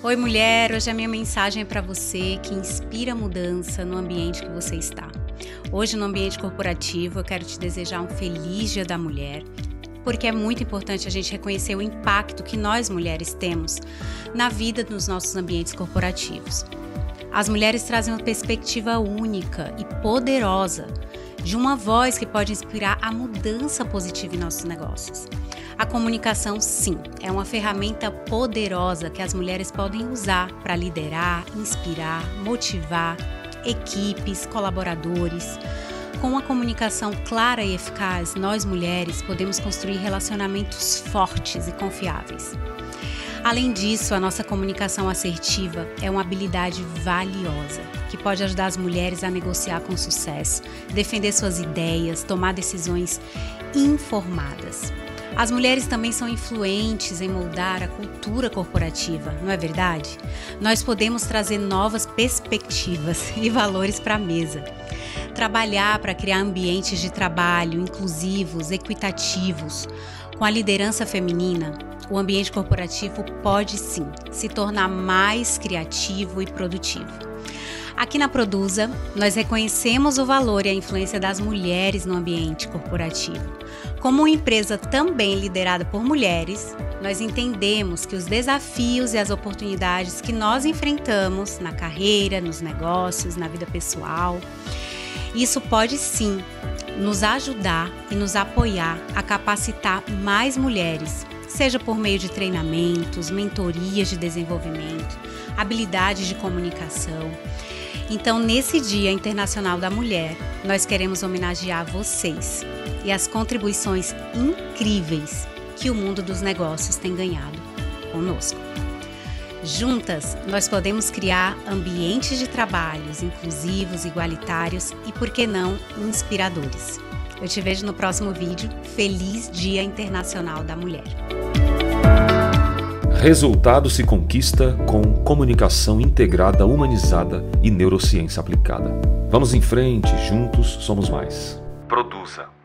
Oi, mulher! Hoje a minha mensagem é para você que inspira mudança no ambiente que você está. Hoje, no ambiente corporativo, eu quero te desejar um feliz Dia da Mulher, porque é muito importante a gente reconhecer o impacto que nós mulheres temos na vida dos nossos ambientes corporativos. As mulheres trazem uma perspectiva única e poderosa de uma voz que pode inspirar a mudança positiva em nossos negócios. A comunicação, sim, é uma ferramenta poderosa que as mulheres podem usar para liderar, inspirar, motivar equipes, colaboradores. Com uma comunicação clara e eficaz, nós mulheres podemos construir relacionamentos fortes e confiáveis. Além disso, a nossa comunicação assertiva é uma habilidade valiosa que pode ajudar as mulheres a negociar com sucesso, defender suas ideias, tomar decisões informadas. As mulheres também são influentes em moldar a cultura corporativa, não é verdade? Nós podemos trazer novas perspectivas e valores para a mesa. Trabalhar para criar ambientes de trabalho inclusivos, equitativos, com a liderança feminina, o ambiente corporativo pode sim se tornar mais criativo e produtivo. Aqui na Produza, nós reconhecemos o valor e a influência das mulheres no ambiente corporativo. Como uma empresa também liderada por mulheres, nós entendemos que os desafios e as oportunidades que nós enfrentamos na carreira, nos negócios, na vida pessoal, isso pode sim nos ajudar e nos apoiar a capacitar mais mulheres, seja por meio de treinamentos, mentorias de desenvolvimento, habilidades de comunicação então, nesse Dia Internacional da Mulher, nós queremos homenagear vocês e as contribuições incríveis que o mundo dos negócios tem ganhado conosco. Juntas, nós podemos criar ambientes de trabalhos inclusivos, igualitários e, por que não, inspiradores. Eu te vejo no próximo vídeo. Feliz Dia Internacional da Mulher! Resultado se conquista com comunicação integrada, humanizada e neurociência aplicada. Vamos em frente, juntos somos mais. Produza.